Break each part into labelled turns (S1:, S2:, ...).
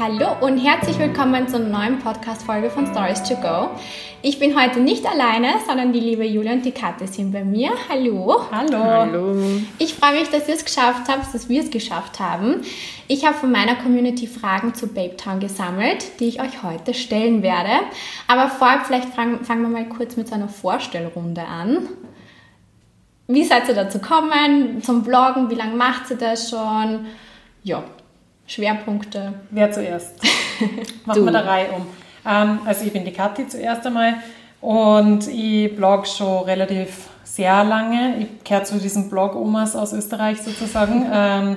S1: Hallo und herzlich willkommen zur neuen Podcast-Folge von Stories to Go. Ich bin heute nicht alleine, sondern die liebe Julia und die Kathi sind bei mir. Hallo.
S2: Hallo.
S3: Hallo.
S1: Ich freue mich, dass ihr es geschafft habt, dass wir es geschafft haben. Ich habe von meiner Community Fragen zu Babe Town gesammelt, die ich euch heute stellen werde. Aber vorab, vielleicht fangen, fangen wir mal kurz mit so einer Vorstellrunde an. Wie seid ihr dazu gekommen, zum Bloggen? Wie lange macht ihr das schon? Ja, Schwerpunkte.
S2: Wer zuerst? Machen wir der Reihe um. Ähm, also ich bin die Kathi zuerst einmal und ich blog schon relativ sehr lange. Ich gehöre zu diesen Blog-Omas aus Österreich sozusagen. ähm,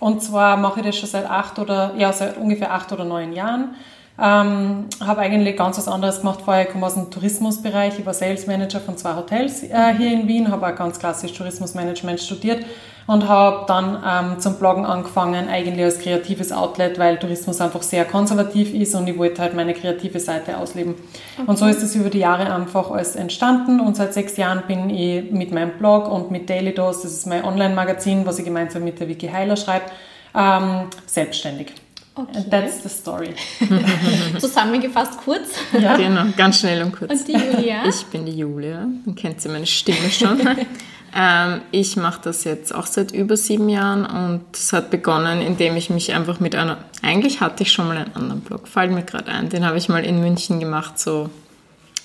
S2: und zwar mache ich das schon seit acht oder, ja, seit ungefähr acht oder neun Jahren. Ähm, habe eigentlich ganz was anderes gemacht vorher. Ich komme aus dem Tourismusbereich. Ich war Sales Manager von zwei Hotels äh, hier in Wien, habe auch ganz klassisch Tourismusmanagement studiert und habe dann ähm, zum Bloggen angefangen, eigentlich als kreatives Outlet, weil Tourismus einfach sehr konservativ ist und ich wollte halt meine kreative Seite ausleben. Okay. Und so ist es über die Jahre einfach alles entstanden und seit sechs Jahren bin ich mit meinem Blog und mit Daily Dose, das ist mein Online-Magazin, was ich gemeinsam mit der Vicky Heiler schreibe, ähm, selbstständig. Okay. That's the story.
S1: Zusammengefasst kurz.
S3: Ja. Genau, ganz schnell und kurz.
S1: Und die Julia?
S3: Ich bin die Julia. Man kennt sie meine Stimme schon. Ähm, ich mache das jetzt auch seit über sieben Jahren und es hat begonnen, indem ich mich einfach mit einer, eigentlich hatte ich schon mal einen anderen Blog, fällt mir gerade ein, den habe ich mal in München gemacht, so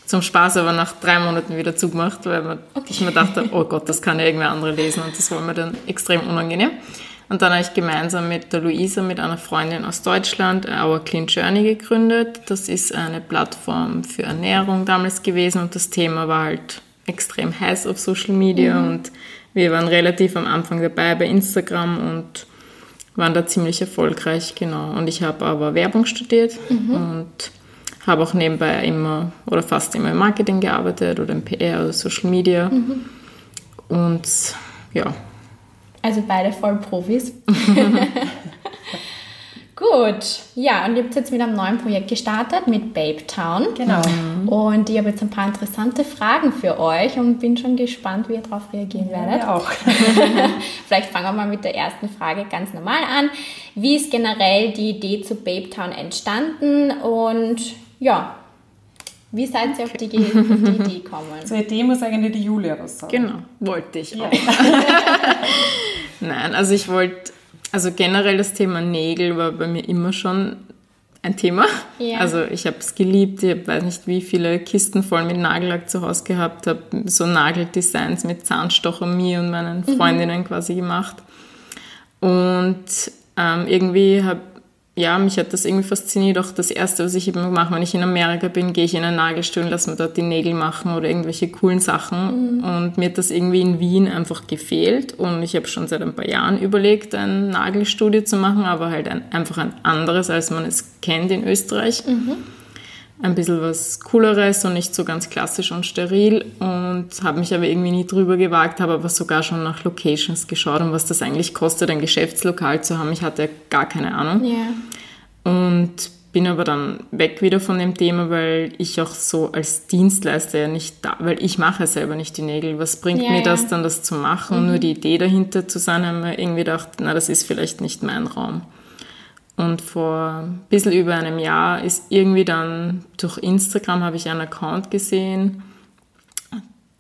S3: zum Spaß, aber nach drei Monaten wieder zugemacht, weil man, okay. ich mir dachte, oh Gott, das kann ja irgendwer andere lesen und das war mir dann extrem unangenehm. Und dann habe ich gemeinsam mit der Luisa, mit einer Freundin aus Deutschland, Our Clean Journey gegründet. Das ist eine Plattform für Ernährung damals gewesen und das Thema war halt extrem heiß auf Social Media mhm. und wir waren relativ am Anfang dabei bei Instagram und waren da ziemlich erfolgreich, genau. Und ich habe aber Werbung studiert mhm. und habe auch nebenbei immer oder fast immer im Marketing gearbeitet oder im PR oder Social Media. Mhm. Und ja.
S1: Also beide voll Profis. Gut, ja, und ihr habt jetzt mit einem neuen Projekt gestartet mit Babe Town.
S2: Genau.
S1: Mhm. Und ich habe jetzt ein paar interessante Fragen für euch und bin schon gespannt, wie ihr darauf reagieren werdet.
S2: Ja, auch.
S1: Vielleicht fangen wir mal mit der ersten Frage ganz normal an. Wie ist generell die Idee zu Babe Town entstanden und ja, wie seid ihr auf die, auf die Idee gekommen?
S2: Zur Idee muss eigentlich die Julia was sagen.
S3: Genau, wollte ich auch. Ja. Nein, also ich wollte also generell das Thema Nägel war bei mir immer schon ein Thema. Ja. Also ich habe es geliebt. Ich weiß nicht, wie viele Kisten voll mit Nagellack zu Hause gehabt habe. So Nageldesigns mit Zahnstocher mir und meinen mhm. Freundinnen mhm. quasi gemacht. Und ähm, irgendwie habe ja, mich hat das irgendwie fasziniert. Auch das Erste, was ich eben mache, wenn ich in Amerika bin, gehe ich in ein Nagelstudio und lasse mir dort die Nägel machen oder irgendwelche coolen Sachen. Mhm. Und mir hat das irgendwie in Wien einfach gefehlt. Und ich habe schon seit ein paar Jahren überlegt, ein Nagelstudio zu machen, aber halt ein, einfach ein anderes, als man es kennt in Österreich. Mhm ein bisschen was Cooleres und nicht so ganz klassisch und steril und habe mich aber irgendwie nie drüber gewagt, habe aber sogar schon nach Locations geschaut und was das eigentlich kostet, ein Geschäftslokal zu haben. Ich hatte gar keine Ahnung.
S1: Yeah.
S3: Und bin aber dann weg wieder von dem Thema, weil ich auch so als Dienstleister ja nicht da, weil ich mache selber nicht die Nägel. Was bringt yeah, mir das dann, das zu machen? Mhm. Nur die Idee dahinter zu sein, haben wir irgendwie gedacht, na, das ist vielleicht nicht mein Raum. Und vor ein bisschen über einem Jahr ist irgendwie dann durch Instagram habe ich einen Account gesehen,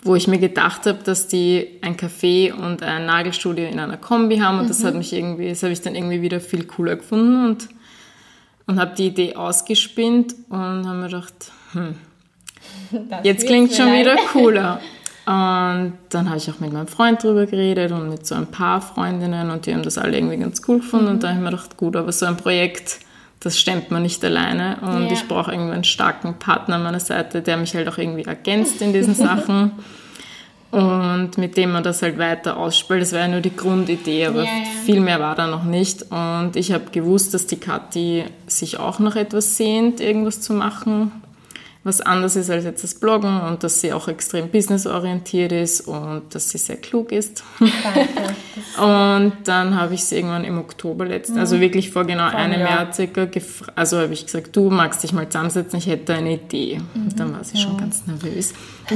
S3: wo ich mir gedacht habe, dass die ein Café und ein Nagelstudio in einer Kombi haben und mhm. das hat mich irgendwie, das habe ich dann irgendwie wieder viel cooler gefunden und, und habe die Idee ausgespinnt und habe mir gedacht, hm, jetzt klingt schon wieder cooler. Und dann habe ich auch mit meinem Freund drüber geredet und mit so ein paar Freundinnen und die haben das alle irgendwie ganz cool gefunden. Mhm. Und da habe ich mir gedacht, gut, aber so ein Projekt, das stemmt man nicht alleine. Und yeah. ich brauche irgendwie einen starken Partner an meiner Seite, der mich halt auch irgendwie ergänzt in diesen Sachen. Und mit dem man das halt weiter ausspielt. Das war ja nur die Grundidee, aber yeah, yeah. viel mehr war da noch nicht. Und ich habe gewusst, dass die Kathi sich auch noch etwas sehnt, irgendwas zu machen was anders ist als jetzt das Bloggen und dass sie auch extrem businessorientiert ist und dass sie sehr klug ist.
S2: Danke,
S3: Und dann habe ich sie irgendwann im Oktober letzten, mhm. also wirklich vor genau vor einem Jahr, Jahr circa, also habe ich gesagt, du magst dich mal zusammensetzen, ich hätte eine Idee. Mhm. Und dann war sie schon ganz nervös.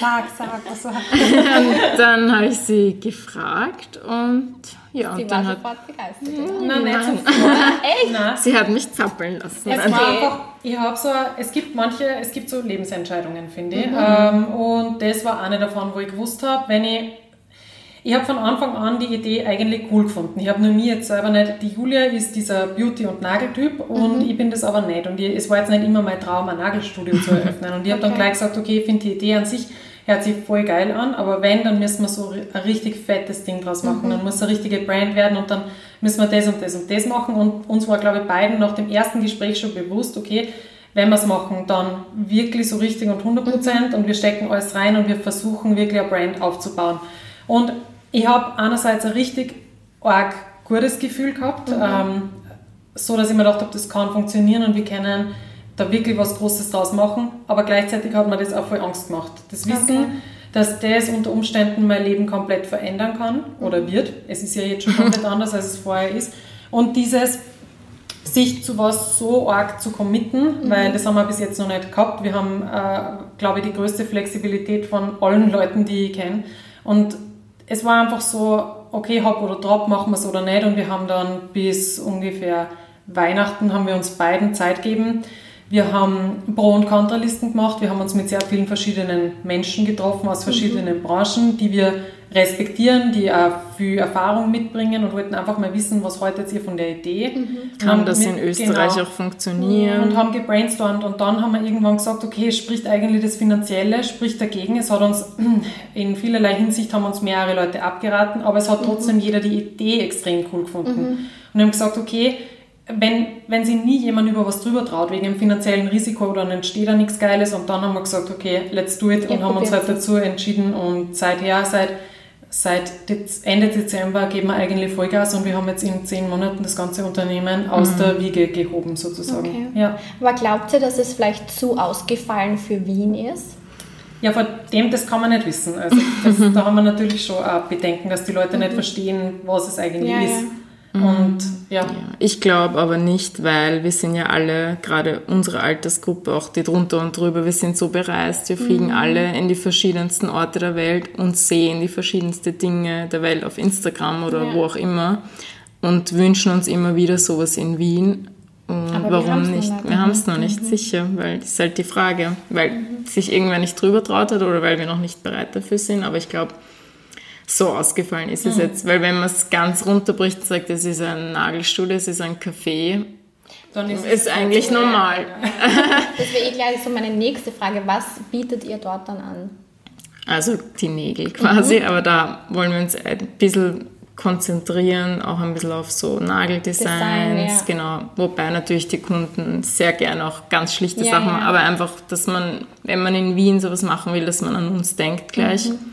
S2: sag, sag, was war.
S3: Und dann habe ich sie gefragt und ja,
S1: sie
S3: und
S1: dann
S3: war
S1: sofort begeistert. Oder?
S2: Nein,
S1: sofort. Echt?
S3: Nein. Sie hat mich zappeln lassen.
S2: Es war einfach, ich habe so, es gibt manche, es gibt so Lebensentscheidungen, finde ich. Mhm. Ähm, und das war eine davon, wo ich gewusst habe, wenn ich ich habe von Anfang an die Idee eigentlich cool gefunden. Ich habe nur mir jetzt selber nicht, die Julia ist dieser Beauty- und Nageltyp und mhm. ich bin das aber nicht. Und ich, es war jetzt nicht immer mein Traum, ein Nagelstudio zu eröffnen. Und ich habe okay. dann gleich gesagt, okay, ich finde die Idee an sich hört sich voll geil an, aber wenn, dann müssen wir so ein richtig fettes Ding draus machen. Mhm. Dann muss eine richtige Brand werden und dann müssen wir das und das und das machen. Und uns war, glaube ich, beiden nach dem ersten Gespräch schon bewusst, okay, wenn wir es machen, dann wirklich so richtig und 100 Prozent mhm. und wir stecken alles rein und wir versuchen wirklich eine Brand aufzubauen. Und ich habe einerseits ein richtig arg gutes Gefühl gehabt, mhm. ähm, so dass ich mir gedacht habe, das kann funktionieren und wir können da wirklich was Großes draus machen, aber gleichzeitig hat mir das auch voll Angst gemacht. Das Wissen, okay. dass das unter Umständen mein Leben komplett verändern kann oder wird. Es ist ja jetzt schon komplett anders, als es vorher ist. Und dieses sich zu was so arg zu committen, mhm. weil das haben wir bis jetzt noch nicht gehabt. Wir haben, äh, glaube ich, die größte Flexibilität von allen Leuten, die ich kenne. Und es war einfach so, okay, hopp oder drop, machen wir es oder nicht. Und wir haben dann bis ungefähr Weihnachten haben wir uns beiden Zeit gegeben. Wir haben Pro- und Kontralisten gemacht. Wir haben uns mit sehr vielen verschiedenen Menschen getroffen aus verschiedenen mhm. Branchen, die wir respektieren, die auch viel Erfahrung mitbringen und wollten einfach mal wissen, was haltet ihr von der Idee.
S3: Mhm. Haben das mit, in Österreich genau, auch funktioniert.
S2: Und haben gebrainstormt und dann haben wir irgendwann gesagt, okay, spricht eigentlich das Finanzielle, spricht dagegen. Es hat uns in vielerlei Hinsicht haben uns mehrere Leute abgeraten, aber es hat mhm. trotzdem jeder die Idee extrem cool gefunden. Mhm. Und haben gesagt, okay, wenn, wenn sich nie jemand über was drüber traut, wegen dem finanziellen Risiko, dann entsteht da nichts Geiles und dann haben wir gesagt, okay, let's do it und haben uns halt dazu entschieden und seither, seit, seit Ende Dezember geben wir eigentlich Vollgas und wir haben jetzt in zehn Monaten das ganze Unternehmen aus mhm. der Wiege gehoben sozusagen. Okay.
S1: Ja. Aber glaubt ihr, dass es vielleicht zu ausgefallen für Wien ist?
S2: Ja, vor dem, das kann man nicht wissen. Also das, da haben wir natürlich schon auch Bedenken, dass die Leute mhm. nicht verstehen, was es eigentlich ja, ist. Ja.
S3: Mhm. Und ja. ja ich glaube aber nicht, weil wir sind ja alle, gerade unsere Altersgruppe, auch die drunter und drüber, wir sind so bereist, wir fliegen mhm. alle in die verschiedensten Orte der Welt und sehen die verschiedensten Dinge der Welt auf Instagram oder ja. wo auch immer und wünschen uns immer wieder sowas in Wien. Und aber warum wir nicht? Wir haben es noch nicht, mhm. sicher, weil das ist halt die Frage, weil mhm. sich irgendwer nicht drüber traut hat oder weil wir noch nicht bereit dafür sind. Aber ich glaube, so ausgefallen ist es mhm. jetzt. Weil wenn man es ganz runterbricht und sagt, es ist ein Nagelstuhl, es ist ein Café, dann ist es eigentlich so normal.
S1: das wäre eh gleich so meine nächste Frage. Was bietet ihr dort dann an?
S3: Also die Nägel quasi, mhm. aber da wollen wir uns ein bisschen konzentrieren, auch ein bisschen auf so Nageldesigns, Design, ja. genau. Wobei natürlich die Kunden sehr gerne auch ganz schlichte ja, Sachen, ja. aber einfach, dass man, wenn man in Wien sowas machen will, dass man an uns denkt gleich. Mhm.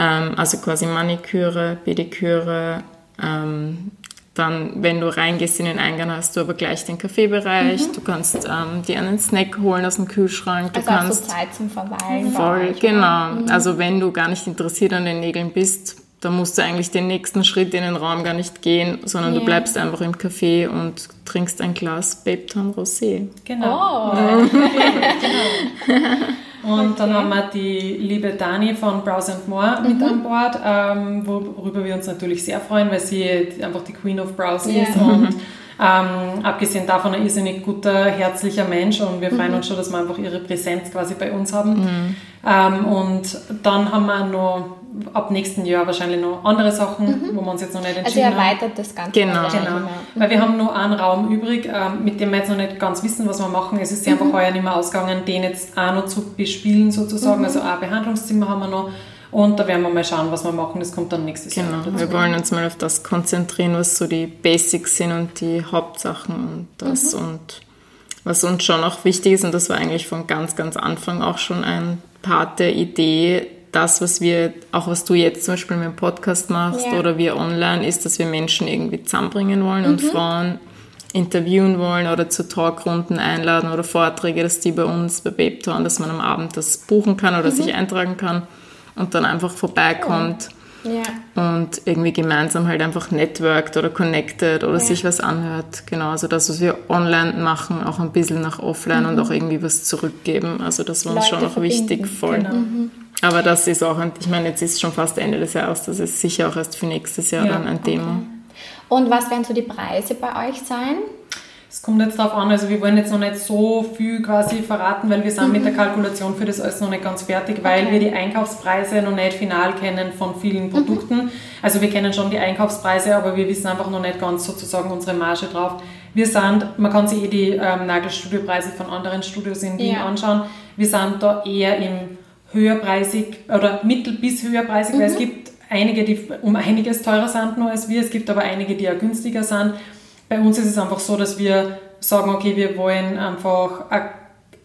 S3: Ähm, also quasi Maniküre, Pediküre. Ähm, dann, wenn du reingehst in den Eingang, hast du aber gleich den Kaffeebereich. Mhm. Du kannst ähm, dir einen Snack holen aus dem Kühlschrank. Du
S1: also
S3: kannst
S1: auch so Zeit zum Verweilen.
S3: Voll, genau. Mhm. Also wenn du gar nicht interessiert an den Nägeln bist, dann musst du eigentlich den nächsten Schritt in den Raum gar nicht gehen, sondern yeah. du bleibst einfach im Café und trinkst ein Glas Babe Rosé.
S2: Genau. Oh. genau. Und okay. dann haben wir die liebe Dani von Browse and More mit mhm. an Bord, ähm, worüber wir uns natürlich sehr freuen, weil sie einfach die Queen of Browse yeah. ist und ähm, abgesehen davon ein irrsinnig guter, herzlicher Mensch und wir freuen mhm. uns schon, dass wir einfach ihre Präsenz quasi bei uns haben. Mhm. Ähm, und dann haben wir noch ab nächsten Jahr wahrscheinlich noch andere Sachen, mhm. wo wir uns jetzt noch nicht
S1: also entschieden haben. Also erweitert das Ganze.
S3: Genau.
S2: genau. Mhm. Weil wir haben nur einen Raum übrig, ähm, mit dem wir jetzt noch nicht ganz wissen, was wir machen. Es ist mhm. einfach heuer nicht mehr ausgegangen, den jetzt auch noch zu bespielen sozusagen. Mhm. Also ein Behandlungszimmer haben wir noch. Und da werden wir mal schauen, was wir machen. Das kommt dann nächstes
S3: genau.
S2: Jahr.
S3: Genau, wir wollen uns mal auf das konzentrieren, was so die Basics sind und die Hauptsachen und das mhm. und was uns schon auch wichtig ist, und das war eigentlich von ganz, ganz Anfang auch schon ein Part der Idee, das, was wir, auch was du jetzt zum Beispiel mit dem Podcast machst ja. oder wir online, ist, dass wir Menschen irgendwie zusammenbringen wollen mhm. und Frauen interviewen wollen oder zu Talkrunden einladen oder Vorträge, dass die bei uns bei Babetown, dass man am Abend das buchen kann oder mhm. sich eintragen kann und dann einfach vorbeikommt. Ja. Und irgendwie gemeinsam halt einfach networked oder connected oder ja. sich was anhört. Genau, also das, was wir online machen, auch ein bisschen nach offline mhm. und auch irgendwie was zurückgeben. Also das war uns schon auch wichtig voll. Genau. Mhm. Aber das ist auch, ich meine, jetzt ist schon fast Ende des Jahres, das ist sicher auch erst für nächstes Jahr ja. dann ein Thema. Okay.
S1: Und was werden so die Preise bei euch sein?
S2: Es kommt jetzt darauf an, also wir wollen jetzt noch nicht so viel quasi verraten, weil wir sind mhm. mit der Kalkulation für das alles noch nicht ganz fertig, weil okay. wir die Einkaufspreise noch nicht final kennen von vielen mhm. Produkten. Mhm. Also wir kennen schon die Einkaufspreise, aber wir wissen einfach noch nicht ganz sozusagen unsere Marge drauf. Wir sind, man kann sich eh die ähm, Nagelstudiopreise von anderen Studios in Wien ja. anschauen. Wir sind da eher im höherpreisig oder mittel- bis höherpreisig, mhm. weil es mhm. gibt einige, die um einiges teurer sind nur als wir. Es gibt aber einige, die ja günstiger sind. Bei uns ist es einfach so, dass wir sagen, okay, wir wollen einfach ein,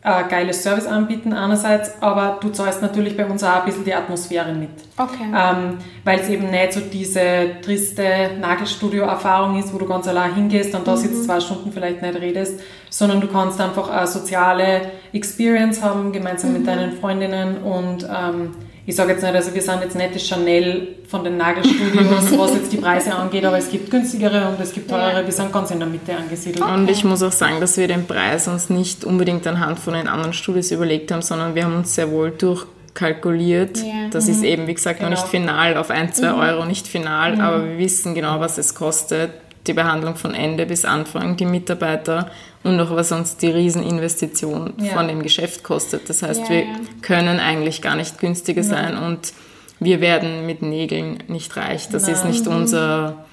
S2: ein geiles Service anbieten einerseits, aber du zahlst natürlich bei uns auch ein bisschen die Atmosphäre mit. Okay. Ähm, Weil es eben nicht so diese triste Nagelstudio-Erfahrung ist, wo du ganz allein hingehst und da mhm. sitzt zwei Stunden vielleicht nicht redest, sondern du kannst einfach eine soziale Experience haben, gemeinsam mhm. mit deinen Freundinnen und ähm, ich sage jetzt nicht, also wir sind jetzt nicht das Chanel von den Nagelstudios, was jetzt die Preise angeht, aber es gibt günstigere und es gibt teurere, wir sind ganz in der Mitte angesiedelt.
S3: Okay. Und ich muss auch sagen, dass wir den Preis uns nicht unbedingt anhand von den anderen Studios überlegt haben, sondern wir haben uns sehr wohl durchkalkuliert. Ja. Das mhm. ist eben, wie gesagt, genau. noch nicht final, auf ein, zwei mhm. Euro nicht final, mhm. aber wir wissen genau, was es kostet die Behandlung von Ende bis Anfang, die Mitarbeiter und auch was uns die Rieseninvestition ja. von dem Geschäft kostet. Das heißt, ja, wir ja. können eigentlich gar nicht günstiger sein und wir werden mit Nägeln nicht reich. Das Nein. ist nicht unser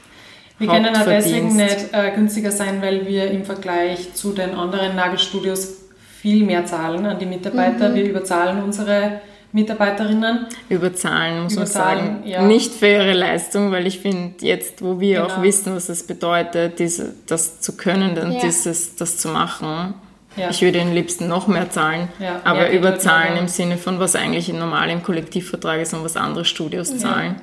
S2: wir können auch deswegen nicht äh, günstiger sein, weil wir im Vergleich zu den anderen Nagelstudios viel mehr zahlen an die Mitarbeiter. Mhm. Wir überzahlen unsere Mitarbeiterinnen.
S3: Überzahlen, muss Überzahlen, man sagen. Ja. Nicht für ihre Leistung, weil ich finde, jetzt, wo wir genau. auch wissen, was es bedeutet, diese, das zu können, dann ja. dieses, das zu machen, ja. ich würde am liebsten noch mehr zahlen, aber überzahlen im Sinne von, was eigentlich normal im Kollektivvertrag ist und was andere Studios zahlen.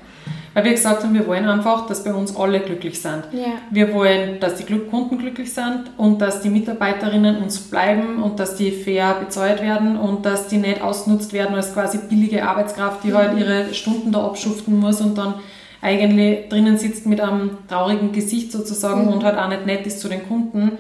S2: Weil wir gesagt haben, wir wollen einfach, dass bei uns alle glücklich sind. Ja. Wir wollen, dass die Kunden glücklich sind und dass die Mitarbeiterinnen uns bleiben und dass die fair bezahlt werden und dass die nicht ausgenutzt werden als quasi billige Arbeitskraft, die halt mhm. halt ihre Stunden da abschuften muss und dann eigentlich drinnen sitzt mit einem traurigen Gesicht sozusagen mhm. und halt auch nicht nett ist zu den Kunden.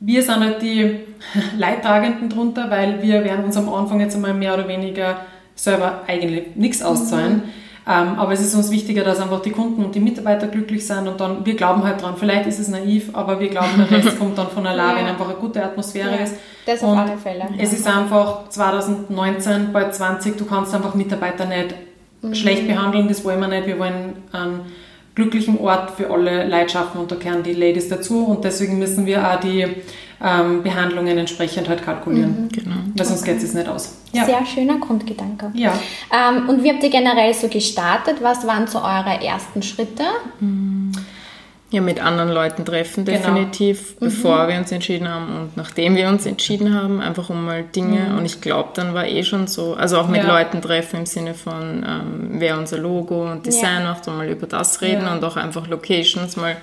S2: Wir sind halt die Leidtragenden drunter, weil wir werden uns am Anfang jetzt einmal mehr oder weniger selber eigentlich nichts auszahlen. Mhm. Ähm, aber es ist uns wichtiger, dass einfach die Kunden und die Mitarbeiter glücklich sind und dann, wir glauben halt dran, vielleicht ist es naiv, aber wir glauben, der Rest kommt dann von allein, ja. wenn einfach eine gute Atmosphäre ja, ist.
S1: Das auf alle Fälle.
S2: Es ist einfach 2019, bald 20, du kannst einfach Mitarbeiter nicht mhm. schlecht behandeln, das wollen wir nicht. Wir wollen einen glücklichen Ort für alle Leute schaffen und da gehören die Ladies dazu und deswegen müssen wir auch die ähm, Behandlungen entsprechend halt kalkulieren. Mhm. Genau. Weil sonst okay. geht es nicht aus.
S1: Ja. Sehr schöner Grundgedanke.
S2: Ja.
S1: Ähm, und wie habt ihr generell so gestartet? Was waren so eure ersten Schritte?
S3: Ja, mit anderen Leuten treffen, genau. definitiv, genau. bevor mhm. wir uns entschieden haben und nachdem wir uns entschieden haben, einfach um mal Dinge. Mhm. Und ich glaube, dann war eh schon so, also auch mit ja. Leuten treffen im Sinne von, ähm, wer unser Logo und Design ja. macht und mal über das reden ja. und auch einfach Locations mal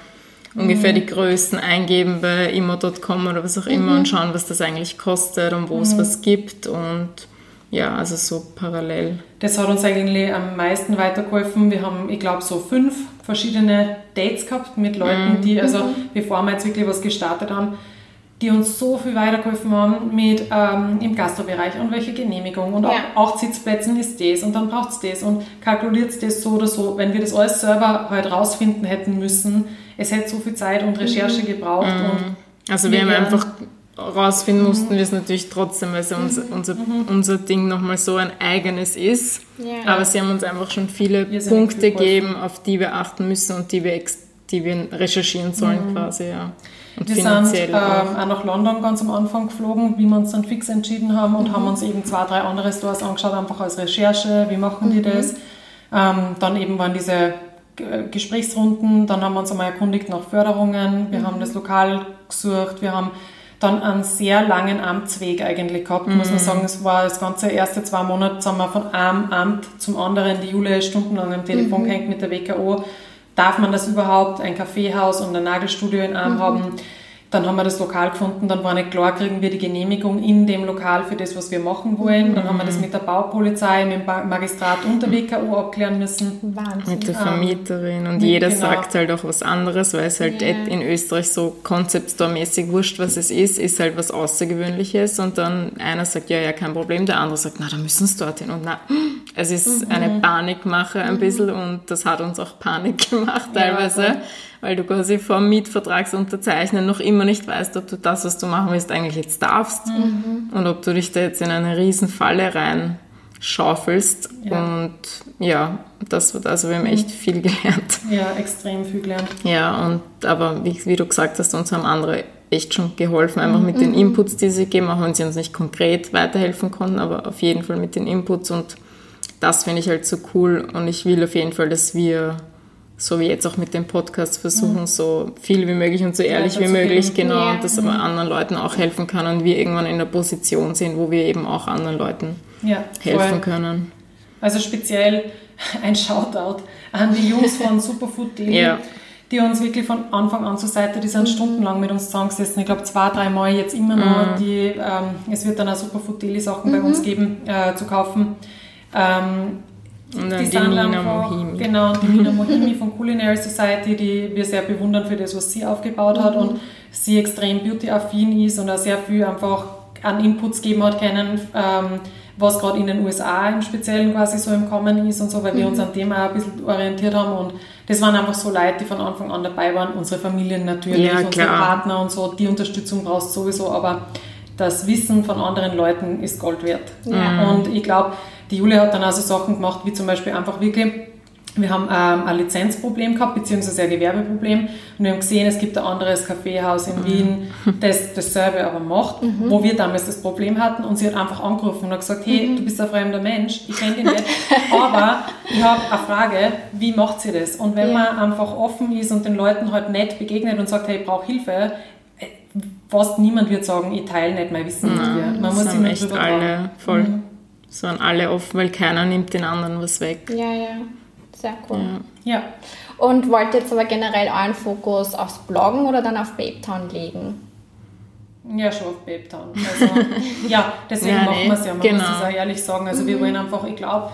S3: ungefähr mhm. die Größen eingeben bei immo.com oder was auch immer mhm. und schauen, was das eigentlich kostet und wo mhm. es was gibt und ja, also so parallel.
S2: Das hat uns eigentlich am meisten weitergeholfen. Wir haben, ich glaube, so fünf verschiedene Dates gehabt mit Leuten, mhm. die, also mhm. bevor wir jetzt wirklich was gestartet haben, die uns so viel weitergeholfen haben mit ähm, im Gastrobereich und welche Genehmigung und ja. auch, auch Sitzplätzen ist das und dann braucht es das und kalkuliert es das so oder so. Wenn wir das alles selber halt rausfinden hätten müssen, es hätte so viel Zeit und Recherche mhm. gebraucht. Mhm. Und
S3: also wir haben einfach rausfinden mussten wir es natürlich trotzdem, weil es unser, mhm. unser, mhm. unser Ding nochmal so ein eigenes ist. Ja. Aber sie haben uns einfach schon viele Punkte gegeben, auf die wir achten müssen und die wir, die wir recherchieren sollen mhm. quasi, ja.
S2: Und wir sind ähm, auch. nach London ganz am Anfang geflogen, wie wir uns dann fix entschieden haben und mhm. haben uns eben zwei, drei andere Stores angeschaut, einfach als Recherche, wie machen die mhm. das. Ähm, dann eben waren diese Gesprächsrunden, dann haben wir uns einmal erkundigt nach Förderungen, wir mhm. haben das Lokal gesucht, wir haben dann einen sehr langen Amtsweg eigentlich gehabt, mhm. muss man mhm. sagen. Es war das ganze erste zwei Monate, sind wir von einem Amt zum anderen, die Jule stundenlang am Telefon mhm. gehängt mit der WKO. Darf man das überhaupt, ein Kaffeehaus und ein Nagelstudio in einem mhm. haben? Dann haben wir das Lokal gefunden, dann war nicht klar, kriegen wir die Genehmigung in dem Lokal für das, was wir machen wollen. Dann haben wir das mit der Baupolizei, mit dem Magistrat und der WKU abklären müssen.
S3: Wahnsinn. Mit der Vermieterin und mit, jeder genau. sagt halt auch was anderes, weil es halt yeah. in Österreich so konzeptstore-mäßig wurscht, was es ist, ist halt was Außergewöhnliches und dann einer sagt, ja, ja, kein Problem, der andere sagt, na, da müssen sie dorthin und na, es ist mhm. eine Panikmache ein mhm. bisschen und das hat uns auch Panik gemacht teilweise. Ja, weil du quasi vor Mietvertragsunterzeichnen noch immer nicht weißt, ob du das, was du machen willst, eigentlich jetzt darfst mhm. und ob du dich da jetzt in eine riesen Falle rein schaufelst ja. und ja, das wird also wir haben echt viel gelernt.
S2: Ja, extrem viel gelernt.
S3: Ja, und aber wie, wie du gesagt hast, uns haben andere echt schon geholfen, einfach mhm. mit den mhm. Inputs, die sie geben, auch wenn sie uns nicht konkret weiterhelfen konnten, aber auf jeden Fall mit den Inputs und das finde ich halt so cool und ich will auf jeden Fall, dass wir so wie jetzt auch mit dem Podcast versuchen, mhm. so viel wie möglich und so ehrlich ja, wie möglich, geben. genau, ja. und dass aber mhm. anderen Leuten auch helfen kann und wir irgendwann in der Position sind, wo wir eben auch anderen Leuten ja, helfen können.
S2: Also speziell ein Shoutout an die Jungs von Superfood Daily. Die uns wirklich von Anfang an zur Seite, die sind mhm. stundenlang mit uns zusammengesessen. Ich glaube, zwei, drei Mal jetzt immer noch. Mhm. Die, ähm, es wird dann auch Superfood Daily Sachen bei uns geben äh, zu kaufen. Ähm,
S3: und dann die, die Nina Mohimi.
S2: Genau, die Nina Mohimi von Culinary Society, die wir sehr bewundern für das, was sie aufgebaut hat und sie extrem beauty-affin ist und auch sehr viel einfach an Inputs geben hat können, ähm, was gerade in den USA im Speziellen quasi so im Kommen ist und so, weil wir uns mhm. an dem auch ein bisschen orientiert haben und das waren einfach so Leute, die von Anfang an dabei waren, unsere Familien natürlich, ja, unsere Partner und so, die Unterstützung brauchst sowieso, aber das Wissen von anderen Leuten ist Gold wert. Ja. Und ich glaube, die Julia hat dann also Sachen gemacht, wie zum Beispiel einfach wirklich, wir haben ähm, ein Lizenzproblem gehabt, beziehungsweise ein Gewerbeproblem. Und wir haben gesehen, es gibt ein anderes Kaffeehaus in Wien, mhm. das dasselbe aber macht, mhm. wo wir damals das Problem hatten. Und sie hat einfach angerufen und hat gesagt, hey, mhm. du bist ein fremder Mensch, ich kenne dich nicht, aber ich habe eine Frage, wie macht sie das? Und wenn ja. man einfach offen ist und den Leuten halt nett begegnet und sagt, hey, ich brauche Hilfe, äh, fast niemand wird sagen, ich teile nicht mein Wissen mit dir.
S3: Man muss immer drüber alle voll. Es waren alle offen, weil keiner nimmt den anderen was weg.
S1: Ja, ja. Sehr cool. Ja. ja. Und wollt ihr jetzt aber generell euren Fokus aufs Bloggen oder dann auf Babetown legen?
S2: Ja, schon auf Babetown. Also, ja, deswegen ja, machen nee, wir es ja. Man genau. muss das auch ehrlich sagen. Also mhm. wir wollen einfach, ich glaube,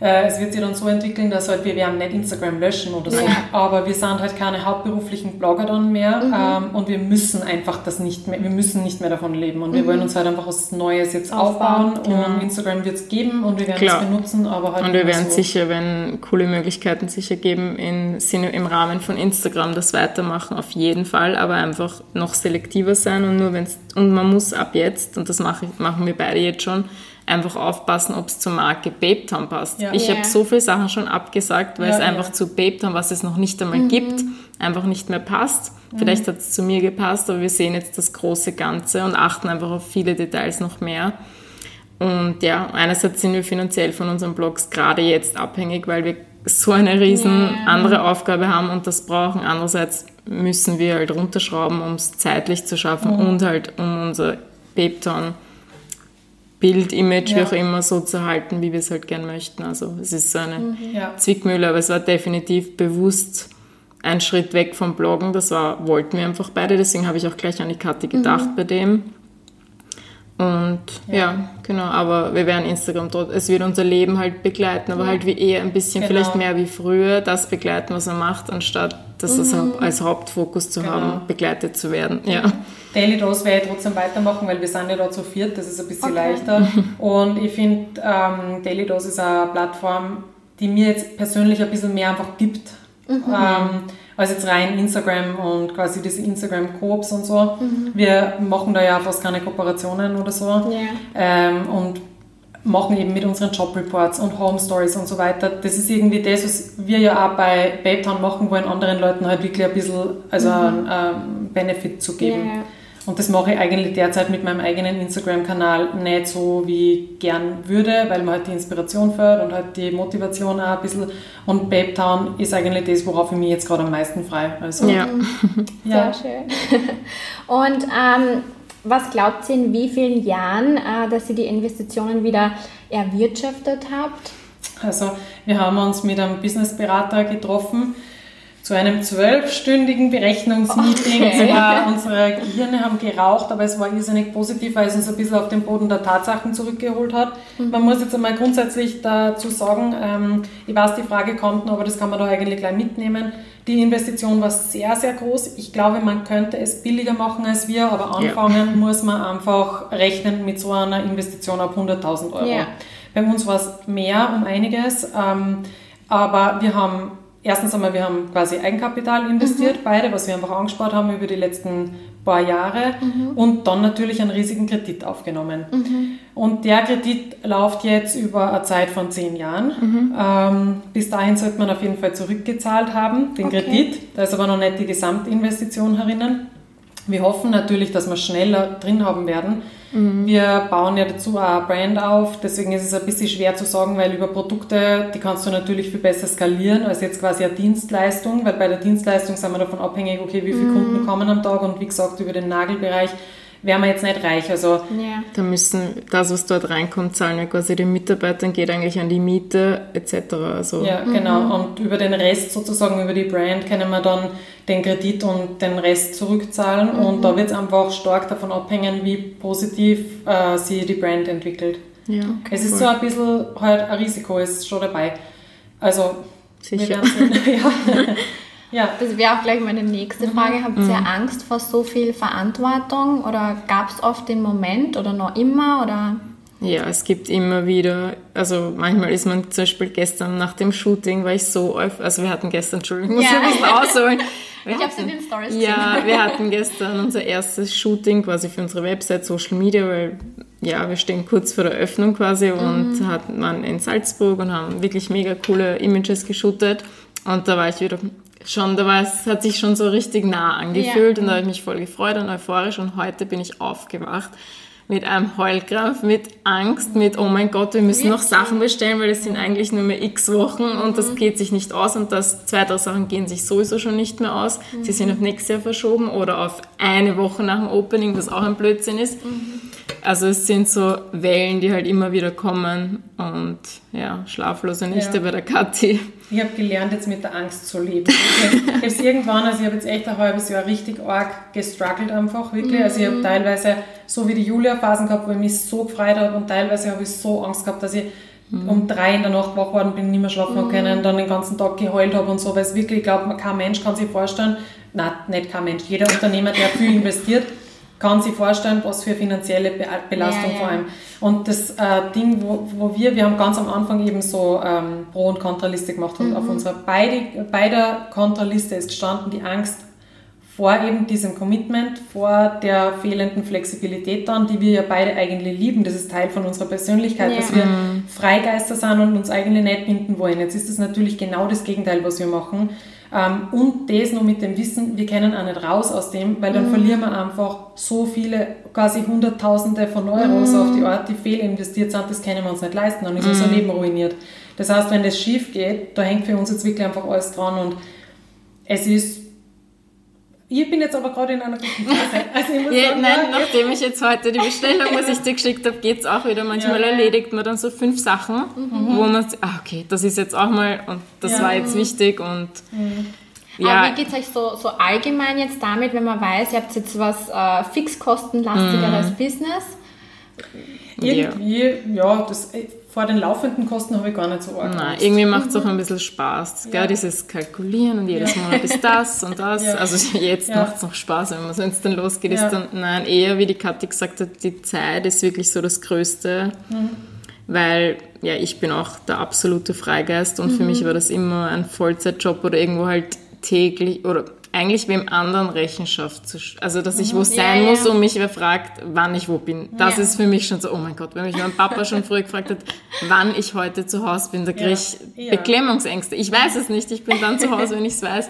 S2: äh, es wird sich dann so entwickeln, dass halt wir werden nicht Instagram löschen oder so, ja. aber wir sind halt keine hauptberuflichen Blogger dann mehr mhm. ähm, und wir müssen einfach das nicht mehr, wir müssen nicht mehr davon leben und mhm. wir wollen uns halt einfach was Neues jetzt aufbauen, aufbauen und genau. Instagram wird es geben und wir werden Klar. es benutzen, aber halt
S3: Und wir werden so. sicher, wenn coole Möglichkeiten sicher geben, in, im Rahmen von Instagram das weitermachen, auf jeden Fall, aber einfach noch selektiver sein und nur wenn und man muss ab jetzt, und das mache, machen wir beide jetzt schon, einfach aufpassen, ob es zur Marke Babetown passt. Ja. Ich yeah. habe so viele Sachen schon abgesagt, weil ja, es einfach ja. zu Babetown, was es noch nicht einmal mhm. gibt, einfach nicht mehr passt. Mhm. Vielleicht hat es zu mir gepasst, aber wir sehen jetzt das große Ganze und achten einfach auf viele Details noch mehr. Und ja, einerseits sind wir finanziell von unseren Blogs gerade jetzt abhängig, weil wir so eine riesen andere Aufgabe haben und das brauchen. Andererseits müssen wir halt runterschrauben, um es zeitlich zu schaffen mhm. und halt um unser Babetown Bild, Image, ja. wie auch immer, so zu halten, wie wir es halt gern möchten. Also es ist so eine mhm. ja. Zwickmühle, aber es war definitiv bewusst ein Schritt weg vom Bloggen. Das war, wollten wir einfach beide, deswegen habe ich auch gleich an die Kathi gedacht mhm. bei dem. Und ja. ja. genau, aber wir werden Instagram dort, es wird unser Leben halt begleiten, aber ja. halt wie eher ein bisschen, genau. vielleicht mehr wie früher, das begleiten, was er macht, anstatt das mhm. als Hauptfokus zu genau. haben, begleitet zu werden. Ja.
S2: Daily Dose werde ich trotzdem weitermachen, weil wir sind ja da zu viert, das ist ein bisschen okay. leichter. Und ich finde, ähm, Daily Dose ist eine Plattform, die mir jetzt persönlich ein bisschen mehr einfach gibt. Mhm. Ähm, als jetzt rein Instagram und quasi diese Instagram-Coops und so. Mhm. Wir machen da ja fast keine Kooperationen oder so. Yeah. Ähm, und machen eben mit unseren Job-Reports und Home Stories und so weiter. Das ist irgendwie das, was wir ja auch bei Babetown machen wollen, anderen Leuten halt wirklich ein bisschen also mhm. einen Benefit zu geben. Yeah. Und das mache ich eigentlich derzeit mit meinem eigenen Instagram-Kanal nicht so, wie ich gern würde, weil man halt die Inspiration fördert und halt die Motivation auch ein bisschen. Und Babetown ist eigentlich das, worauf ich mich jetzt gerade am meisten freue. Also,
S1: ja. ja. Sehr schön. Und ähm, was glaubt ihr, in wie vielen Jahren, äh, dass ihr die Investitionen wieder erwirtschaftet habt?
S2: Also wir haben uns mit einem Businessberater getroffen, zu einem zwölfstündigen Berechnungsmeeting. Okay. War, unsere Gehirne haben geraucht, aber es war irrsinnig positiv, weil es uns ein bisschen auf den Boden der Tatsachen zurückgeholt hat. Mhm. Man muss jetzt einmal grundsätzlich dazu sagen, ähm, ich weiß, die Frage kommt noch, aber das kann man da eigentlich gleich mitnehmen. Die Investition war sehr, sehr groß. Ich glaube, man könnte es billiger machen als wir, aber anfangen ja. muss man einfach rechnen mit so einer Investition auf 100.000 Euro. Ja. Bei uns war es mehr um einiges, ähm, aber wir haben erstens einmal, wir haben quasi Eigenkapital investiert, mhm. beide, was wir einfach angespart haben über die letzten paar Jahre mhm. und dann natürlich einen riesigen Kredit aufgenommen. Mhm. Und der Kredit läuft jetzt über eine Zeit von zehn Jahren. Mhm. Ähm, bis dahin sollte man auf jeden Fall zurückgezahlt haben, den okay. Kredit. Da ist aber noch nicht die Gesamtinvestition herinnen. Wir hoffen natürlich, dass wir schneller drin haben werden. Mhm. Wir bauen ja dazu auch eine Brand auf, deswegen ist es ein bisschen schwer zu sagen, weil über Produkte, die kannst du natürlich viel besser skalieren als jetzt quasi eine Dienstleistung, weil bei der Dienstleistung sind wir davon abhängig, okay, wie viele mhm. Kunden kommen am Tag und wie gesagt, über den Nagelbereich wären wir jetzt nicht reich. Also
S3: ja. Da müssen das, was dort reinkommt, zahlen wir quasi den Mitarbeitern, geht eigentlich an die Miete etc. Also.
S2: Ja, genau. Mhm. Und über den Rest sozusagen, über die Brand, können wir dann den Kredit und den Rest zurückzahlen. Mhm. Und da wird es einfach stark davon abhängen, wie positiv äh, sich die Brand entwickelt. Ja, okay, es ist cool. so ein bisschen halt ein Risiko, ist schon dabei. Also,
S3: Sicher.
S1: ja. Ja. Das wäre auch gleich meine nächste mhm. Frage. Habt ihr mhm. Angst vor so viel Verantwortung oder gab es oft den Moment oder noch immer oder?
S3: Ja, es gibt immer wieder, also manchmal ist man zum Beispiel gestern nach dem Shooting, war ich so, also wir hatten gestern, Entschuldigung, muss ja. ich ein bisschen ausholen.
S1: Wir ich habe es in den Stories
S3: Ja, wir hatten gestern unser erstes Shooting quasi für unsere Website, Social Media, weil ja, wir stehen kurz vor der Öffnung quasi und mhm. hatten man in Salzburg und haben wirklich mega coole Images geshootet. Und da war ich wieder schon, da war es, hat sich schon so richtig nah angefühlt ja. und da habe ich mich voll gefreut und euphorisch und heute bin ich aufgewacht mit einem Heulkrampf, mit Angst, mit, oh mein Gott, wir müssen noch Sachen bestellen, weil es sind eigentlich nur mehr x Wochen und das mhm. geht sich nicht aus und das, zwei, drei Sachen gehen sich sowieso schon nicht mehr aus. Sie sind auf nächstes Jahr verschoben oder auf eine Woche nach dem Opening, was auch ein Blödsinn ist. Mhm. Also es sind so Wellen, die halt immer wieder kommen und ja, schlaflose Nächte ja. bei der Kathi.
S2: Ich habe gelernt, jetzt mit der Angst zu leben. Ich habe es irgendwann, also ich habe jetzt echt ein halbes Jahr richtig arg gestruggelt einfach, wirklich. Also ich habe mhm. teilweise so wie die Julia-Phasen gehabt, wo ich mich so gefreut habe und teilweise habe ich so Angst gehabt, dass ich mhm. um drei in der Nacht wach geworden bin, nicht mehr schlafen mhm. können, dann den ganzen Tag geheult habe und so, weil es wirklich, ich glaube, kein Mensch kann sich vorstellen, nein, nicht kein Mensch, jeder Unternehmer, der viel investiert, kann sich vorstellen, was für finanzielle Belastung ja, ja. vor allem. Und das äh, Ding, wo, wo wir, wir haben ganz am Anfang eben so ähm, Pro- und Kontraliste gemacht und mhm. auf unserer beide, beider Kontraliste ist gestanden die Angst vor eben diesem Commitment, vor der fehlenden Flexibilität dann, die wir ja beide eigentlich lieben. Das ist Teil von unserer Persönlichkeit, ja. dass wir mhm. Freigeister sind und uns eigentlich nicht binden wollen. Jetzt ist es natürlich genau das Gegenteil, was wir machen. Ähm, und das nur mit dem Wissen, wir können auch nicht raus aus dem, weil dann mhm. verlieren wir einfach so viele, quasi Hunderttausende von Euros mhm. auf die Art, die fehlinvestiert sind, das können wir uns nicht leisten, dann ist mhm. unser Leben ruiniert. Das heißt, wenn das schief geht, da hängt für uns jetzt wirklich einfach alles dran und es ist ich bin jetzt aber gerade in einer guten Phase.
S3: Also ich muss ja, sagen, nein, ja, nachdem ich jetzt heute die Bestellung, was ich dir geschickt habe, geht es auch wieder. Manchmal ja, erledigt man dann so fünf Sachen, mhm. wo man sagt, ah, okay, das ist jetzt auch mal und das war jetzt wichtig und
S1: mhm. Ja. Aber wie geht es euch so, so allgemein jetzt damit, wenn man weiß, ihr habt jetzt was äh, fixkostenlastigeres mm. Business?
S2: Irgendwie, ja, das, äh, vor den laufenden Kosten habe ich gar nicht so
S3: arg Nein, Angst. irgendwie macht es auch ein bisschen Spaß. Ja. Dieses Kalkulieren und jedes ja. Monat ist das und das. Ja. Also jetzt macht es noch Spaß, wenn man es dann losgeht, ist dann, nein, eher wie die Kathi gesagt hat, die Zeit ist wirklich so das Größte. Mhm. Weil ja, ich bin auch der absolute Freigeist und mhm. für mich war das immer ein Vollzeitjob oder irgendwo halt täglich oder eigentlich wem anderen Rechenschaft zu, also dass ich wo sein ja, muss und mich wer fragt, wann ich wo bin. Das ja. ist für mich schon so, oh mein Gott, wenn mich mein Papa schon früher gefragt hat, wann ich heute zu Hause bin, da kriege ich Beklemmungsängste. Ich weiß es nicht, ich bin dann zu Hause, wenn ich es weiß.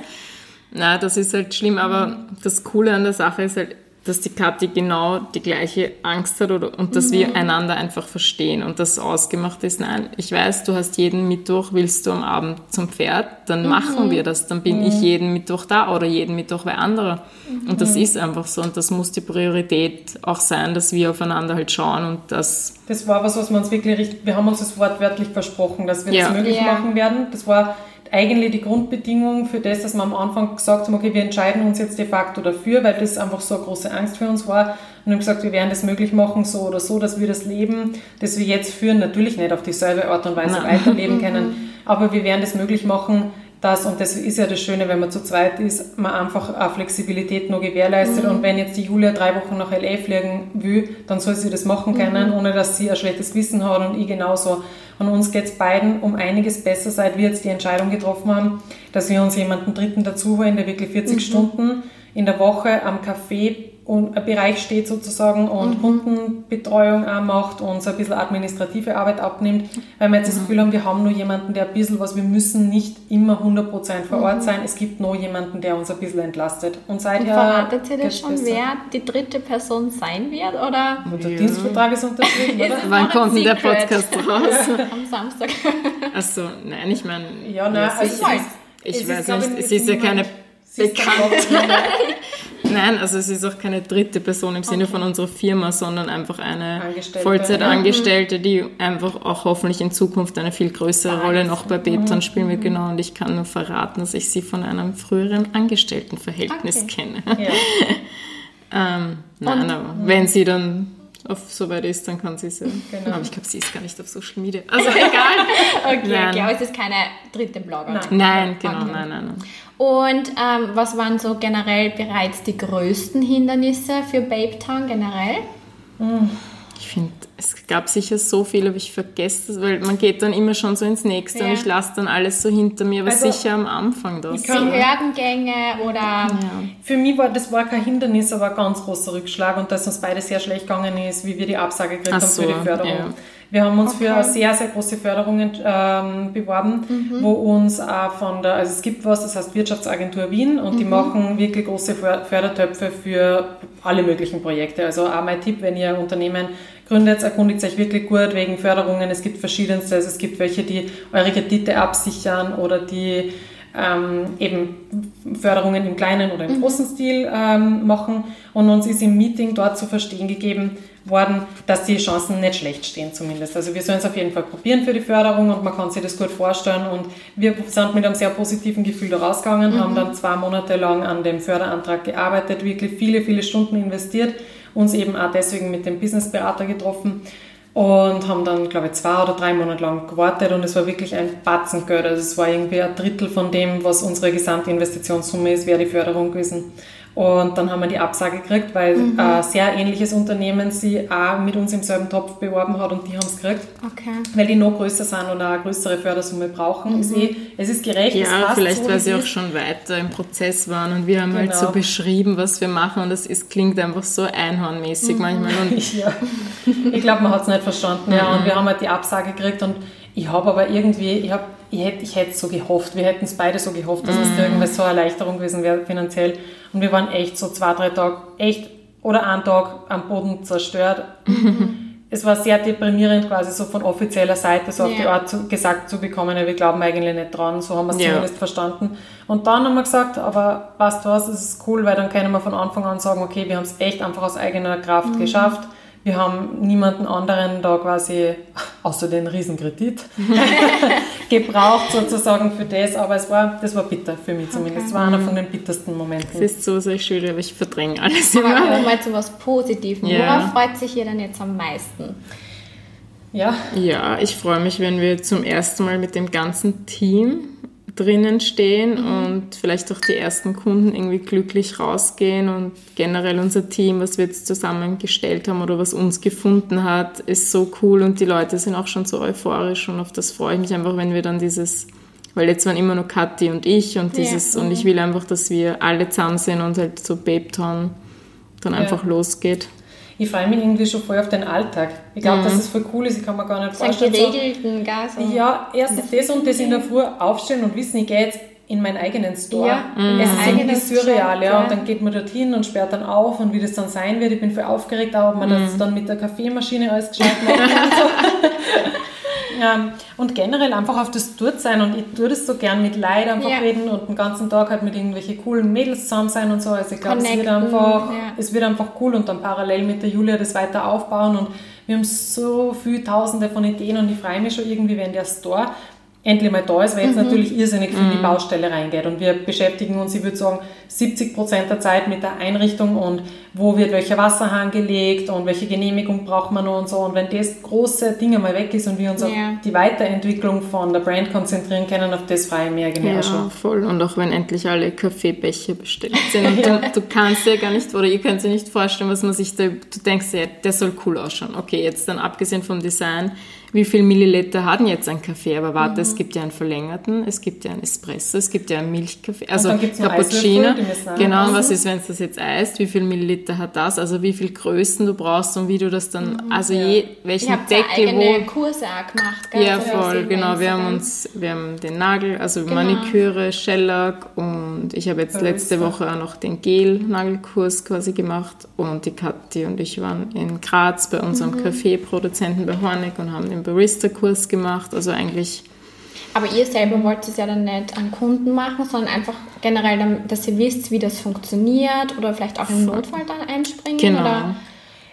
S3: Na, das ist halt schlimm, aber das Coole an der Sache ist halt, dass die Kathi genau die gleiche Angst hat oder, und dass mhm. wir einander einfach verstehen und das ausgemacht ist, nein, ich weiß, du hast jeden Mittwoch, willst du am Abend zum Pferd, dann mhm. machen wir das, dann bin mhm. ich jeden Mittwoch da oder jeden Mittwoch bei anderer. Und das mhm. ist einfach so und das muss die Priorität auch sein, dass wir aufeinander halt schauen und das...
S2: Das war was, was wir uns wirklich, wir haben uns das wortwörtlich versprochen, dass wir ja. das möglich ja. machen werden. Das war eigentlich die Grundbedingung für das, dass wir am Anfang gesagt haben, okay, wir entscheiden uns jetzt de facto dafür, weil das einfach so eine große Angst für uns war. Und haben gesagt, wir werden das möglich machen, so oder so, dass wir das Leben, das wir jetzt führen, natürlich nicht auf dieselbe Art und Weise Nein. weiterleben können, aber wir werden das möglich machen, dass, und das ist ja das Schöne, wenn man zu zweit ist, man einfach eine Flexibilität noch gewährleistet. Mhm. Und wenn jetzt die Julia drei Wochen nach LA fliegen will, dann soll sie das machen können, mhm. ohne dass sie ein schlechtes Gewissen hat und ich genauso. Und uns geht es beiden um einiges besser, seit wir jetzt die Entscheidung getroffen haben, dass wir uns jemanden Dritten dazu holen, der wirklich 40 mhm. Stunden in der Woche am Café Bereich steht sozusagen und mhm. Kundenbetreuung auch macht und so ein bisschen administrative Arbeit abnimmt, weil wir jetzt mhm. das Gefühl haben, wir haben nur jemanden, der ein bisschen was, wir müssen nicht immer 100% vor Ort mhm. sein, es gibt noch jemanden, der uns ein bisschen entlastet.
S1: Und seither... Und verratet ihr das schon, besser. wer die dritte Person sein wird, oder?
S2: Und der ja. Dienstvertrag ist unterschrieben, oder?
S3: Wann kommt denn der Podcast raus?
S1: Am Samstag.
S3: Achso, nein, ich meine...
S2: Ja, nein, also
S3: ich, weiß, ich weiß nicht, es ist ja keine bekannte... Nein, also es ist auch keine dritte Person im Sinne okay. von unserer Firma, sondern einfach eine Vollzeitangestellte, die einfach auch hoffentlich in Zukunft eine viel größere Rolle noch bei Beton mhm. spielen wird. Genau, und ich kann nur verraten, dass ich sie von einem früheren Angestelltenverhältnis okay. kenne. Ja. ähm, nein, und, aber wenn sie dann auf so weit ist, dann kann sie es ja. Genau. Aber ich glaube, sie ist gar nicht auf Social Media.
S1: Also egal. okay, nein. okay, aber es ist keine dritte Blogger.
S3: Nein, nein genau, okay. nein, nein, nein.
S1: Und ähm, was waren so generell bereits die größten Hindernisse für Babe Town generell?
S3: Ich finde, es gab sicher so viel, aber ich vergesse das, weil man geht dann immer schon so ins Nächste ja. und ich lasse dann alles so hinter mir, aber also, sicher am Anfang das.
S1: Die Herdengänge oder... Ja.
S2: Für mich war das war kein Hindernis, aber ein ganz großer Rückschlag und dass uns beide sehr schlecht gegangen ist, wie wir die Absage gekriegt haben so, für die Förderung. Ja. Wir haben uns okay. für sehr, sehr große Förderungen ähm, beworben, mhm. wo uns auch von der, also es gibt was, das heißt Wirtschaftsagentur Wien und mhm. die machen wirklich große Fördertöpfe für alle möglichen Projekte. Also auch mein Tipp, wenn ihr Unternehmen gründet, erkundigt euch wirklich gut wegen Förderungen. Es gibt verschiedenste, also es gibt welche, die eure Kredite absichern oder die ähm, eben Förderungen im kleinen oder im mhm. großen Stil ähm, machen. Und uns ist im Meeting dort zu verstehen gegeben, worden, dass die Chancen nicht schlecht stehen zumindest. Also wir sollen es auf jeden Fall probieren für die Förderung und man kann sich das gut vorstellen und wir sind mit einem sehr positiven Gefühl da rausgegangen, mhm. haben dann zwei Monate lang an dem Förderantrag gearbeitet, wirklich viele, viele Stunden investiert, uns eben auch deswegen mit dem Businessberater getroffen und haben dann, glaube ich, zwei oder drei Monate lang gewartet und es war wirklich ein Batzen Geld. Also es war irgendwie ein Drittel von dem, was unsere gesamte Investitionssumme ist, wäre die Förderung gewesen. Und dann haben wir die Absage gekriegt, weil mhm. ein sehr ähnliches Unternehmen sie auch mit uns im selben Topf beworben hat und die haben es gekriegt. Okay. Weil die noch größer sind und eine größere Fördersumme brauchen. Mhm. Ist eh, es ist gerecht.
S3: Ja, vielleicht, so, weil sie auch schon weiter im Prozess waren und wir haben genau. halt so genau. beschrieben, was wir machen und es klingt einfach so einhornmäßig mhm. manchmal. Und
S2: ja. Ich glaube, man hat es nicht verstanden. Ja, und wir haben halt die Absage gekriegt und ich habe aber irgendwie, ich, hab, ich hätte ich hätte so gehofft, wir hätten es beide so gehofft, dass mm. es irgendwas so eine Erleichterung gewesen wäre finanziell. Und wir waren echt so zwei, drei Tage, echt, oder einen Tag am Boden zerstört. es war sehr deprimierend, quasi so von offizieller Seite so ja. auf die Art zu, gesagt zu bekommen, wir glauben eigentlich nicht dran, so haben wir es ja. zumindest verstanden. Und dann haben wir gesagt, aber weißt du was, es ist cool, weil dann können wir von Anfang an sagen, okay, wir haben es echt einfach aus eigener Kraft mhm. geschafft wir haben niemanden anderen da quasi, außer den Riesenkredit, gebraucht sozusagen für das, aber es war, das war bitter für mich zumindest. Es okay. war einer von den bittersten Momenten.
S3: Es ist so sehr schön, aber ich verdränge alles
S1: immer. Aber mal zu was Positivem. Ja. Worauf freut sich ihr denn jetzt am meisten?
S3: Ja. Ja, ich freue mich, wenn wir zum ersten Mal mit dem ganzen Team drinnen stehen mhm. und vielleicht auch die ersten Kunden irgendwie glücklich rausgehen und generell unser Team, was wir jetzt zusammengestellt haben oder was uns gefunden hat, ist so cool und die Leute sind auch schon so euphorisch und auf das freue ich mich einfach, wenn wir dann dieses, weil jetzt waren immer nur Kathi und ich und dieses ja. und ich mhm. will einfach, dass wir alle zusammen sind und halt so Babe Town dann ja. einfach losgeht
S2: ich freue mich irgendwie schon voll auf den Alltag. Ich glaube, mhm. dass es voll cool ist, ich kann mir gar nicht vorstellen.
S1: So geregelten, gar so.
S2: Ja, erstens das und das in der Früh aufstehen und wissen, ich gehe jetzt in meinen eigenen Store. Ja,
S1: mhm.
S2: Es ist irgendwie surreal, ja. Und dann geht man dorthin und sperrt dann auf und wie das dann sein wird. Ich bin voll aufgeregt, auch, ob man mhm. das dann mit der Kaffeemaschine alles gescheit macht und so. Ähm, und generell einfach auf das dort sein und ich tue das so gern mit Leid einfach ja. reden und den ganzen Tag halt mit irgendwelchen coolen Mädels zusammen sein und so. Also ich glaube, es wird einfach, ja. es wird einfach cool und dann parallel mit der Julia das weiter aufbauen und wir haben so viele tausende von Ideen und ich freue mich schon irgendwie, wenn der Store endlich mal da ist, weil jetzt mhm. natürlich irrsinnig viel in die mhm. Baustelle reingeht. Und wir beschäftigen uns, ich würde sagen, 70 Prozent der Zeit mit der Einrichtung und wo wird welcher Wasserhahn gelegt und welche Genehmigung braucht man noch und so. Und wenn das große Ding mal weg ist und wir uns ja. auf die Weiterentwicklung von der Brand konzentrieren können, auf das freue ich mich genau
S3: ja, schon. voll. Und auch wenn endlich alle Kaffeebecher bestellt sind und ja. du, du, kannst dir gar nicht, oder ihr könnt dir nicht vorstellen, was man sich da, du denkst ja, der soll cool ausschauen. Okay, jetzt dann abgesehen vom Design, wie viel Milliliter hat denn jetzt ein Kaffee? Aber warte, mhm. es gibt ja einen verlängerten, es gibt ja einen Espresso, es gibt ja einen Milchkaffee, also Cappuccino. Genau, was ist, wenn es das jetzt eist? Wie viel Milliliter hat das? Also wie viel Größen du brauchst und wie du das dann, mhm, also ja. je, welchen
S1: ich Deckel, wo... Kurse auch gemacht.
S3: Gell? Ja, voll, genau. Wir haben uns, wir haben den Nagel, also genau. Maniküre, Shellac und ich habe jetzt Barista. letzte Woche auch noch den Gel-Nagelkurs quasi gemacht und die Kathi und ich waren in Graz bei unserem mhm. Kaffeeproduzenten bei Hornig und haben den Barista-Kurs gemacht. Also eigentlich.
S1: Aber ihr selber wollt es ja dann nicht an Kunden machen, sondern einfach generell, dass ihr wisst, wie das funktioniert oder vielleicht auch im Notfall dann einspringen? Genau. Oder?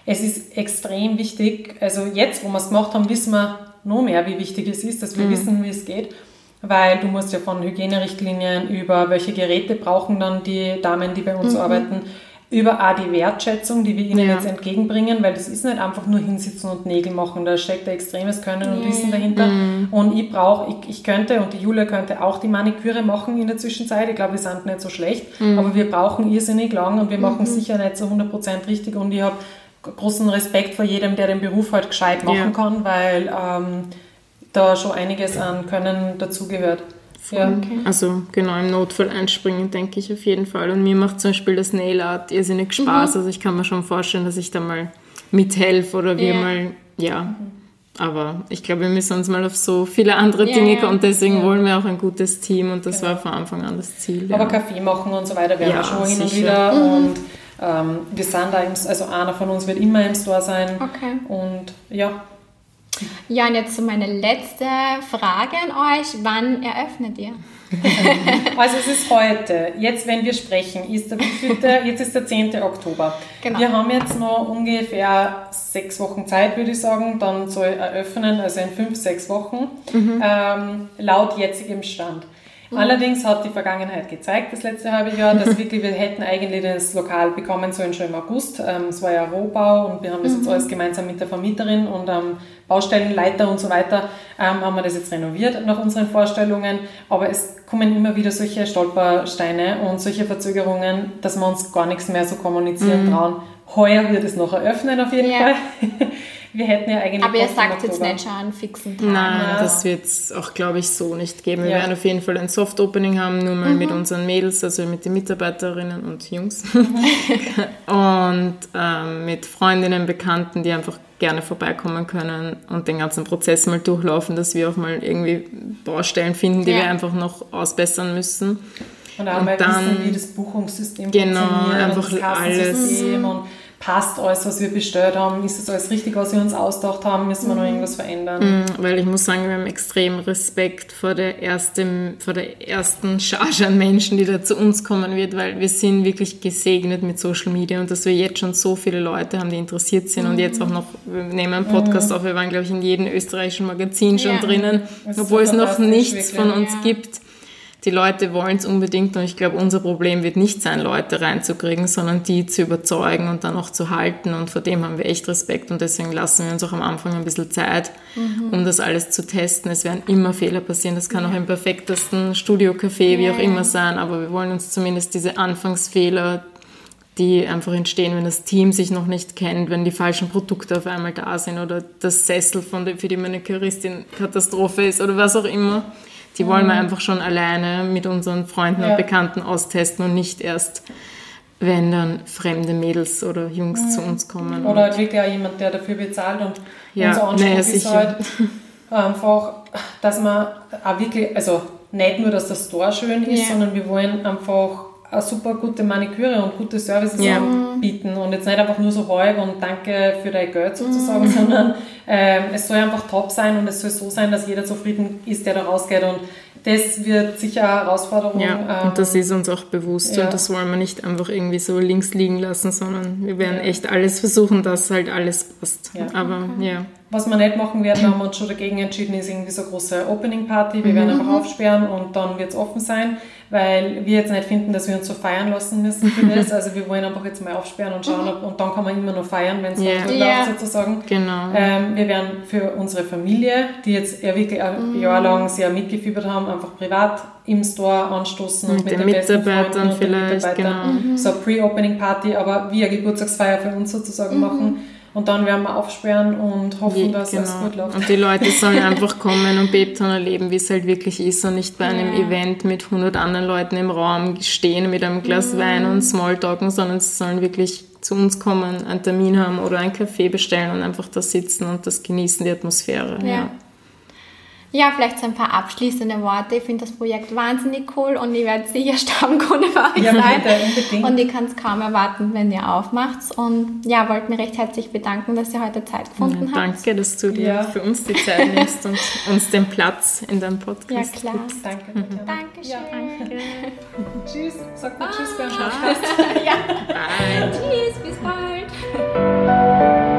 S2: Es ist extrem wichtig. Also jetzt, wo wir es gemacht haben, wissen wir noch mehr, wie wichtig es ist, dass wir mhm. wissen, wie es geht. Weil du musst ja von Hygienerichtlinien über welche Geräte brauchen dann die Damen, die bei uns mhm. arbeiten, über auch die Wertschätzung, die wir ihnen ja. jetzt entgegenbringen, weil das ist nicht einfach nur hinsitzen und Nägel machen, da steckt ein extremes Können und Wissen dahinter. Mhm. Und ich brauche, ich, ich, könnte und die Julia könnte auch die Maniküre machen in der Zwischenzeit. Ich glaube, wir sind nicht so schlecht, mhm. aber wir brauchen irrsinnig lang und wir machen mhm. sicher nicht so 100% richtig und ich habe großen Respekt vor jedem, der den Beruf halt gescheit machen ja. kann, weil ähm, da schon einiges an Können dazugehört.
S3: Ja. Okay. Also genau im Notfall einspringen, denke ich auf jeden Fall. Und mir macht zum Beispiel das Nail Art irrsinnig Spaß. Mhm. Also ich kann mir schon vorstellen, dass ich da mal mithelfe oder wir yeah. mal, ja. Mhm. Aber ich glaube, wir müssen uns mal auf so viele andere ja, Dinge kommen. Deswegen ja. wollen wir auch ein gutes Team und das genau. war von Anfang an das Ziel.
S2: Aber Kaffee machen und so weiter werden ja, wir schon hin und wieder. Mhm. Und ähm, wir sind da, im, also einer von uns wird immer im Store sein. Okay. Und ja,
S1: ja, und jetzt meine letzte Frage an euch. Wann eröffnet ihr?
S2: also es ist heute, jetzt wenn wir sprechen, ist der, jetzt ist der 10. Oktober. Genau. Wir haben jetzt noch ungefähr sechs Wochen Zeit, würde ich sagen, dann zu eröffnen, also in fünf, sechs Wochen, mhm. ähm, laut jetzigem Stand. Mhm. Allerdings hat die Vergangenheit gezeigt, das letzte halbe Jahr, dass wirklich wir hätten eigentlich das Lokal bekommen sollen schon im August. Ähm, es war ja Rohbau und wir haben das mhm. jetzt alles gemeinsam mit der Vermieterin und ähm, Baustellenleiter und so weiter ähm, haben wir das jetzt renoviert nach unseren Vorstellungen. Aber es kommen immer wieder solche Stolpersteine und solche Verzögerungen, dass wir uns gar nichts mehr so kommunizieren mhm. trauen. Heuer wird es noch eröffnen auf jeden ja. Fall. Wir hätten ja eigentlich.
S1: Aber ihr sagt jetzt nicht schon einen fixen Tag.
S3: Nein, ja. das wird es auch, glaube ich, so nicht geben. Wir ja. werden auf jeden Fall ein Soft-Opening haben, nur mal mhm. mit unseren Mädels, also mit den Mitarbeiterinnen und Jungs. Mhm. und ähm, mit Freundinnen, Bekannten, die einfach gerne vorbeikommen können und den ganzen Prozess mal durchlaufen, dass wir auch mal irgendwie Baustellen finden, die ja. wir einfach noch ausbessern müssen.
S2: Und auch und mal dann, wissen, wie das Buchungssystem
S3: genau, funktioniert. Einfach alles.
S2: Und passt alles, was wir bestellt haben, ist das alles richtig, was wir uns ausgedacht haben, müssen wir noch mhm. irgendwas verändern?
S3: Mhm, weil ich muss sagen, wir haben extrem Respekt vor der, ersten, vor der ersten Charge an Menschen, die da zu uns kommen wird, weil wir sind wirklich gesegnet mit Social Media und dass wir jetzt schon so viele Leute haben, die interessiert sind mhm. und jetzt auch noch, wir nehmen einen Podcast mhm. auf, wir waren glaube ich in jedem österreichischen Magazin schon ja. drinnen, obwohl es noch nichts von uns ja. gibt die Leute wollen es unbedingt und ich glaube, unser Problem wird nicht sein, Leute reinzukriegen, sondern die zu überzeugen und dann auch zu halten und vor dem haben wir echt Respekt und deswegen lassen wir uns auch am Anfang ein bisschen Zeit, mhm. um das alles zu testen. Es werden immer Fehler passieren, das kann ja. auch im perfektesten Studio-Café, ja, wie auch immer sein, aber wir wollen uns zumindest diese Anfangsfehler, die einfach entstehen, wenn das Team sich noch nicht kennt, wenn die falschen Produkte auf einmal da sind oder das Sessel von der, für die Maniküristin Katastrophe ist oder was auch immer die wollen wir mhm. einfach schon alleine mit unseren Freunden ja. und Bekannten austesten und nicht erst, wenn dann fremde Mädels oder Jungs mhm. zu uns kommen.
S2: Oder wirklich auch jemand, der dafür bezahlt und ja, unser Anspruch naja, ist halt einfach, dass man auch wirklich, also nicht nur, dass der Store schön ist, ja. sondern wir wollen einfach eine super gute Maniküre und gute Services ja. bieten und jetzt nicht einfach nur so halb und danke für dein Geld sozusagen, mhm. sondern ähm, es soll einfach top sein und es soll so sein, dass jeder zufrieden ist, der da rausgeht und das wird sicher eine Herausforderung.
S3: Ja, ähm, und das ist uns auch bewusst ja. und das wollen wir nicht einfach irgendwie so links liegen lassen, sondern wir werden ja. echt alles versuchen, dass halt alles passt. Ja. Aber ja.
S2: Was wir nicht machen werden, haben wir uns schon dagegen entschieden, ist irgendwie so eine große Opening Party. Wir mhm. werden einfach aufsperren und dann wird es offen sein weil wir jetzt nicht finden, dass wir uns so feiern lassen müssen für das. Also wir wollen einfach jetzt mal aufsperren und schauen, ob, und dann kann man immer noch feiern, wenn es yeah. gut läuft sozusagen.
S3: Genau.
S2: Ähm, wir werden für unsere Familie, die jetzt ja wirklich ein mhm. Jahr lang sehr mitgefiebert haben, einfach privat im Store anstoßen und
S3: mit, mit den Mitarbeitern vielleicht,
S2: genau. Mhm. so Pre-Opening Party, aber wie eine Geburtstagsfeier für uns sozusagen mhm. machen und dann werden wir aufsperren und hoffen, dass genau. es gut läuft.
S3: Und die Leute sollen einfach kommen und Bebton erleben, wie es halt wirklich ist und nicht bei einem ja. Event mit 100 anderen Leuten im Raum stehen mit einem Glas mhm. Wein und Smalltalken, sondern sie sollen wirklich zu uns kommen, einen Termin haben oder einen Kaffee bestellen und einfach da sitzen und das genießen, die Atmosphäre.
S1: Ja. Ja. Vielleicht so ein paar abschließende Worte. Ich finde das Projekt wahnsinnig cool und ich werde sicher Stammkunde bei euch ja, sein. Bitte, und ich kann es kaum erwarten, wenn ihr aufmacht. Und ja, wollte mich recht herzlich bedanken, dass ihr heute Zeit gefunden
S3: ja,
S1: habt.
S3: Danke, dass du dir ja. für uns die Zeit nimmst und uns den Platz in deinem Podcast
S1: Ja, klar.
S2: Gibst. Danke.
S1: Mhm. Dankeschön. Ja,
S2: danke. tschüss. Sag mal Tschüss,
S1: beim ja. Bye. Tschüss, bis bald.